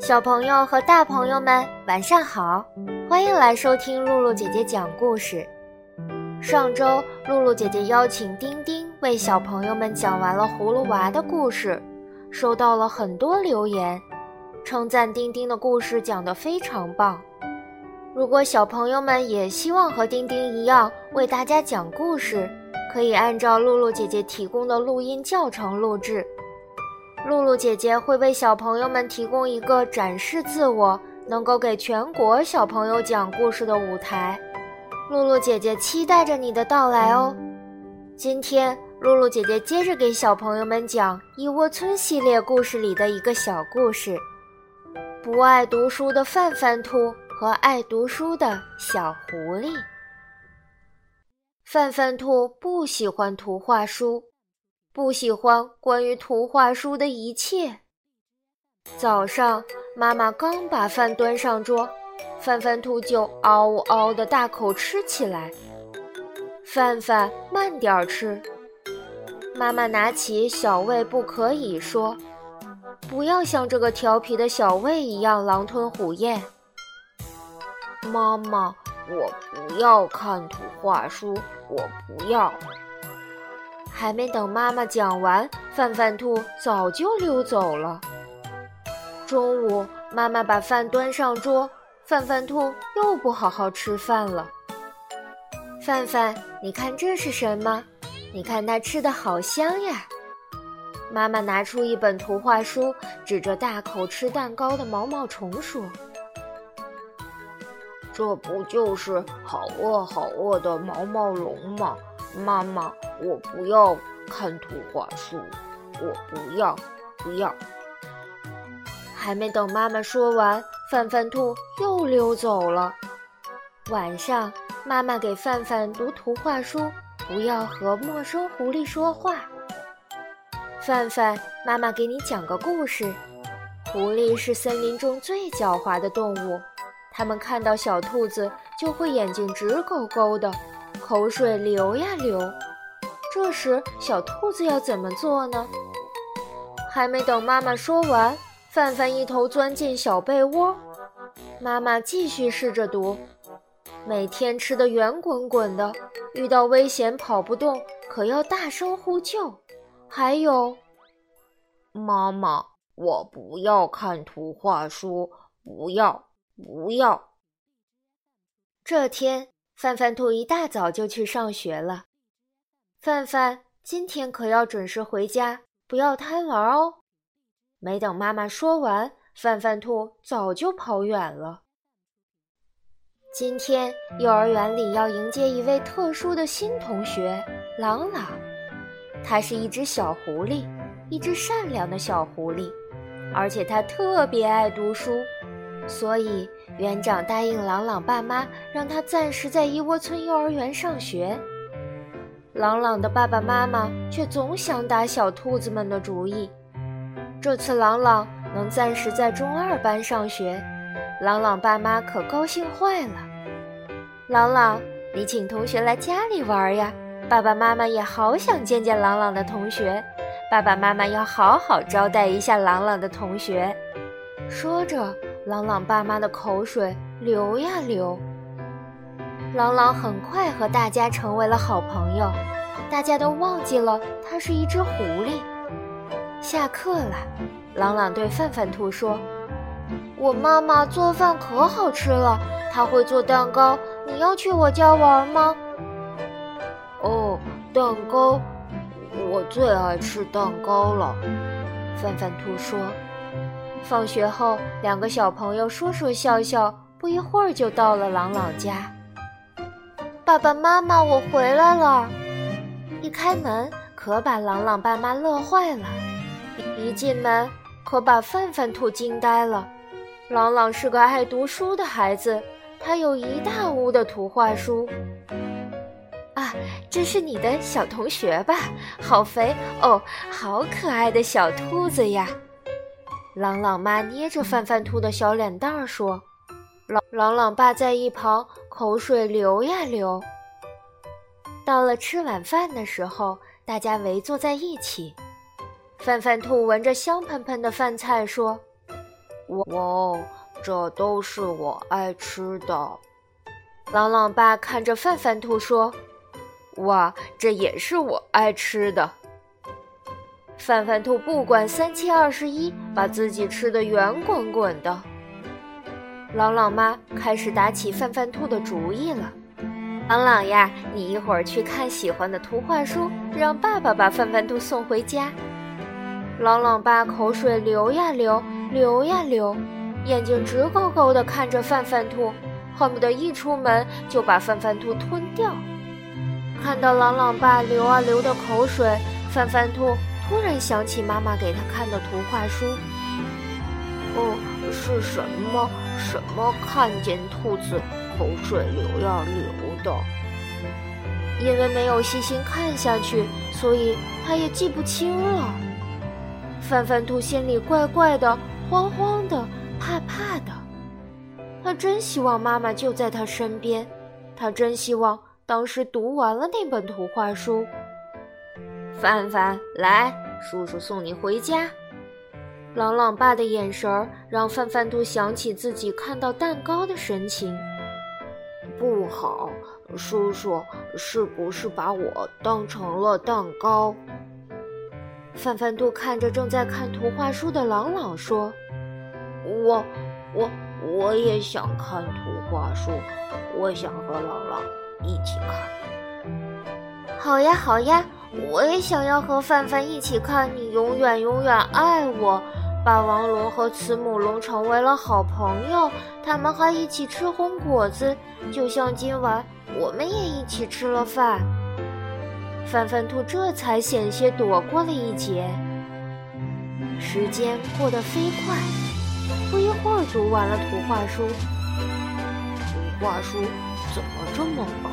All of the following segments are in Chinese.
小朋友和大朋友们，晚上好！欢迎来收听露露姐姐讲故事。上周，露露姐姐邀请丁丁为小朋友们讲完了葫芦娃的故事，收到了很多留言，称赞丁丁的故事讲得非常棒。如果小朋友们也希望和丁丁一样为大家讲故事，可以按照露露姐姐提供的录音教程录制。露露姐姐会为小朋友们提供一个展示自我、能够给全国小朋友讲故事的舞台。露露姐姐期待着你的到来哦！今天，露露姐姐接着给小朋友们讲《一窝村》系列故事里的一个小故事：不爱读书的范范兔和爱读书的小狐狸。范范兔不喜欢图画书。不喜欢关于图画书的一切。早上，妈妈刚把饭端上桌，范范兔就嗷嗷的大口吃起来。范范，慢点吃。妈妈拿起小胃不可以说：“不要像这个调皮的小胃一样狼吞虎咽。”妈妈，我不要看图画书，我不要。还没等妈妈讲完，范范兔早就溜走了。中午，妈妈把饭端上桌，范范兔又不好好吃饭了。范范，你看这是什么？你看它吃的好香呀！妈妈拿出一本图画书，指着大口吃蛋糕的毛毛虫说：“这不就是好饿好饿的毛毛龙吗？”妈妈，我不要看图画书，我不要，不要。还没等妈妈说完，范范兔又溜走了。晚上，妈妈给范范读图画书，不要和陌生狐狸说话。范范，妈妈给你讲个故事。狐狸是森林中最狡猾的动物，它们看到小兔子就会眼睛直勾勾的。口水流呀流，这时小兔子要怎么做呢？还没等妈妈说完，范范一头钻进小被窝。妈妈继续试着读：每天吃的圆滚滚的，遇到危险跑不动，可要大声呼救。还有，妈妈，我不要看图画书，不要，不要。这天。范范兔一大早就去上学了。范范，今天可要准时回家，不要贪玩哦。没等妈妈说完，范范兔早就跑远了。今天幼儿园里要迎接一位特殊的新同学——朗朗。他是一只小狐狸，一只善良的小狐狸，而且他特别爱读书。所以，园长答应朗朗爸妈，让他暂时在一窝村幼儿园上学。朗朗的爸爸妈妈却总想打小兔子们的主意。这次朗朗能暂时在中二班上学，朗朗爸妈可高兴坏了。朗朗，你请同学来家里玩呀！爸爸妈妈也好想见见朗朗的同学，爸爸妈妈要好好招待一下朗朗的同学。说着。朗朗爸妈的口水流呀流。朗朗很快和大家成为了好朋友，大家都忘记了他是一只狐狸。下课了，朗朗对范范兔说：“我妈妈做饭可好吃了，她会做蛋糕，你要去我家玩吗？”“，蛋糕，我最爱吃蛋糕了。”范范兔说。放学后，两个小朋友说说笑笑，不一会儿就到了朗朗家。爸爸妈妈，我回来了！一开门，可把朗朗爸妈乐坏了；一进门，可把范范兔惊呆了。朗朗是个爱读书的孩子，他有一大屋的图画书。啊，这是你的小同学吧？好肥哦，好可爱的小兔子呀！朗朗妈捏着范范兔的小脸蛋儿说：“朗朗朗爸在一旁口水流呀流。”到了吃晚饭的时候，大家围坐在一起。范范兔闻着香喷喷的饭菜说：“哇，这都是我爱吃的。”朗朗爸看着范范兔说：“哇，这也是我爱吃的。”范范兔不管三七二十一，把自己吃的圆滚滚的。朗朗妈开始打起范范兔的主意了：“朗朗呀，你一会儿去看喜欢的图画书，让爸爸把范范兔送回家。”朗朗爸口水流呀流，流呀流，眼睛直勾勾地看着范范兔，恨不得一出门就把范范兔吞掉。看到朗朗爸流啊流的口水，范范兔突然想起妈妈给他看的图画书。哦，是什么什么看见兔子口水流呀流的？因为没有细心看下去，所以他也记不清了。范范兔心里怪怪的，慌慌的，怕怕的。他真希望妈妈就在他身边，他真希望当时读完了那本图画书。范范，来，叔叔送你回家。朗朗爸的眼神儿让范范兔想起自己看到蛋糕的神情。不好，叔叔是不是把我当成了蛋糕？范范兔看着正在看图画书的朗朗说：“我，我，我也想看图画书，我想和朗朗一起看。”好呀，好呀，我也想要和范范一起看。你永远永远爱我。霸王龙和慈母龙成为了好朋友，他们还一起吃红果子，就像今晚我们也一起吃了饭。范范兔这才险些躲过了一劫。时间过得飞快，不一会儿读完了图画书。图画书怎么这么忙？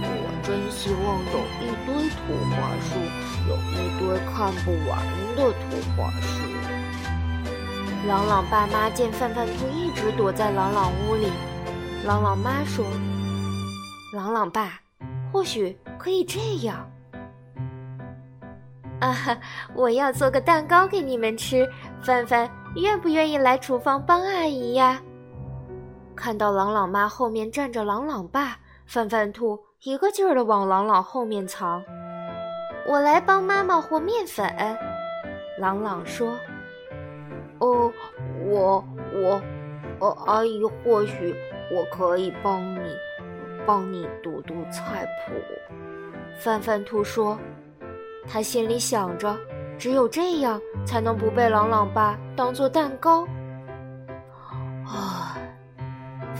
我真希望有一堆图画书，有一堆看不完的图画书。朗朗爸妈见范范兔一直躲在朗朗屋里，朗朗妈说：“朗朗爸，或许可以这样。”啊哈！我要做个蛋糕给你们吃，范范愿不愿意来厨房帮阿姨呀？看到朗朗妈后面站着朗朗爸，范范兔一个劲儿的往朗朗后面藏。我来帮妈妈和面粉。朗朗说：“哦，我我，呃，阿姨，或许我可以帮你，帮你读读菜谱。”范范兔说。他心里想着，只有这样才能不被朗朗爸当做蛋糕。啊！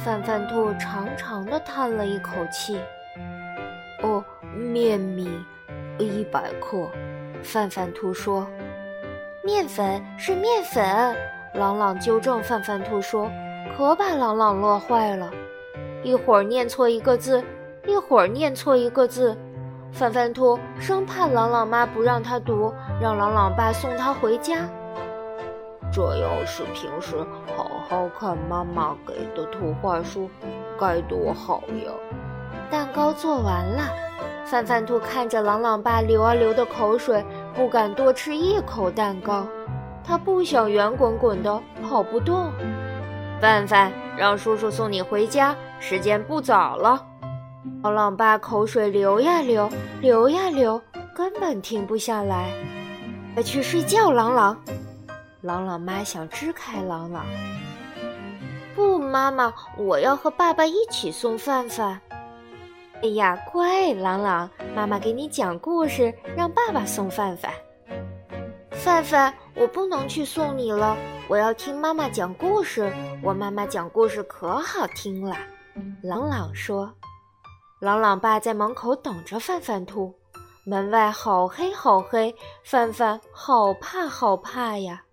范范兔长长的叹了一口气。哦，面米一百克。范范兔说：“面粉是面粉。”朗朗纠正范范兔说，可把朗朗乐坏了。一会儿念错一个字，一会儿念错一个字。范范兔生怕朗朗妈不让他读，让朗朗爸送他回家。这要是平时好好看妈妈给的图画书，该多好呀！蛋糕做完了，范范兔看着朗朗爸流啊流的口水，不敢多吃一口蛋糕。他不想圆滚滚的跑不动。范范，让叔叔送你回家，时间不早了。朗朗爸口水流呀流，流呀流，根本停不下来。快去睡觉，朗朗。朗朗妈想支开朗朗。不，妈妈，我要和爸爸一起送范范。哎呀，乖，朗朗，妈妈给你讲故事，让爸爸送范范。范范，我不能去送你了，我要听妈妈讲故事。我妈妈讲故事可好听了。朗朗说。朗朗爸在门口等着范范兔，门外好黑好黑，范范好怕好怕呀！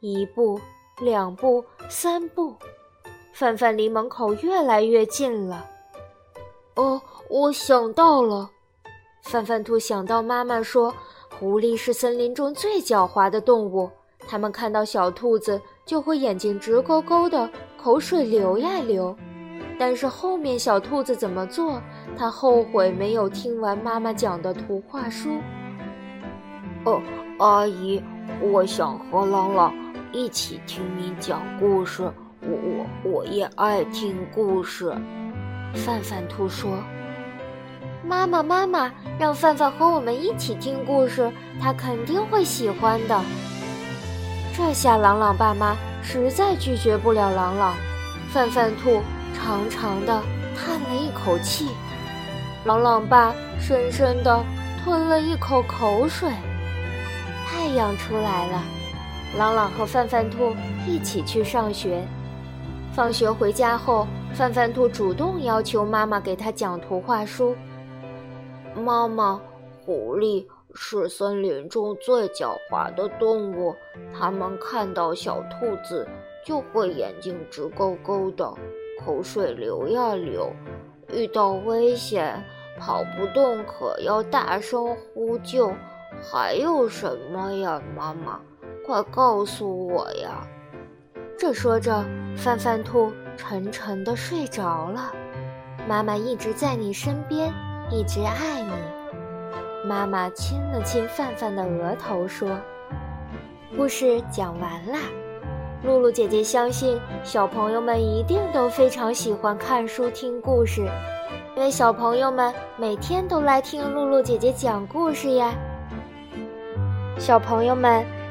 一步，两步，三步，范范离门口越来越近了。哦，我想到了，范范兔想到妈妈说，狐狸是森林中最狡猾的动物，它们看到小兔子就会眼睛直勾勾的，口水流呀流。但是后面小兔子怎么做，他后悔没有听完妈妈讲的图画书。哦，阿姨，我想和朗朗一起听你讲故事。我我我也爱听故事。范范兔说：“妈妈妈妈，让范范和我们一起听故事，他肯定会喜欢的。”这下朗朗爸妈实在拒绝不了朗朗。范范兔长长的叹了一口气，朗朗爸深深的吞了一口口水。太阳出来了，朗朗和范范兔一起去上学。放学回家后，范范兔主动要求妈妈给他讲图画书。妈妈，狐狸是森林中最狡猾的动物，它们看到小兔子就会眼睛直勾勾的，口水流呀流。遇到危险，跑不动可要大声呼救。还有什么呀，妈妈，快告诉我呀！这说着，范范兔沉沉的睡着了。妈妈一直在你身边，一直爱你。妈妈亲了亲范范的额头，说：“故事讲完啦。”露露姐姐相信小朋友们一定都非常喜欢看书听故事，因为小朋友们每天都来听露露姐姐讲故事呀。小朋友们，